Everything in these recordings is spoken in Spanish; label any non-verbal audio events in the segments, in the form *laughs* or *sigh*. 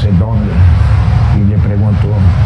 China o no sé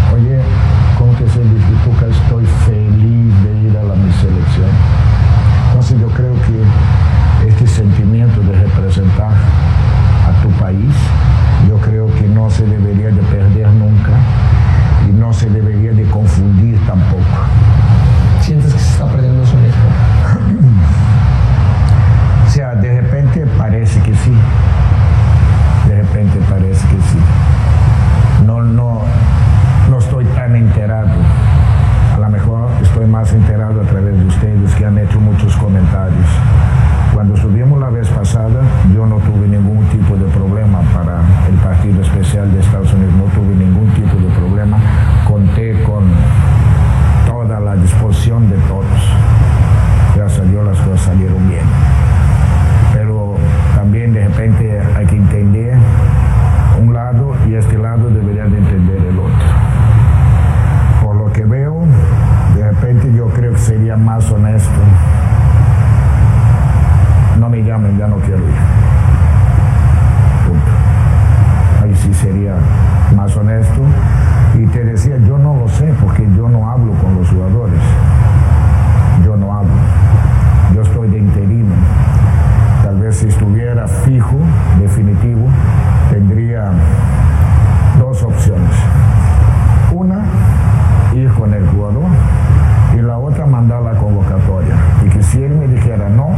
él me dijera no,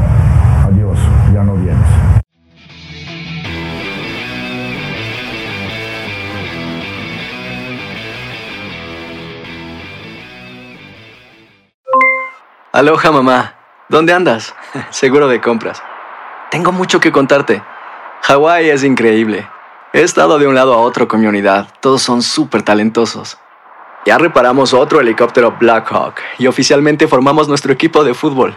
adiós, ya no vienes. Aloha mamá, ¿dónde andas? *laughs* Seguro de compras. Tengo mucho que contarte. Hawái es increíble. He estado de un lado a otro con mi unidad. Todos son súper talentosos. Ya reparamos otro helicóptero Blackhawk y oficialmente formamos nuestro equipo de fútbol.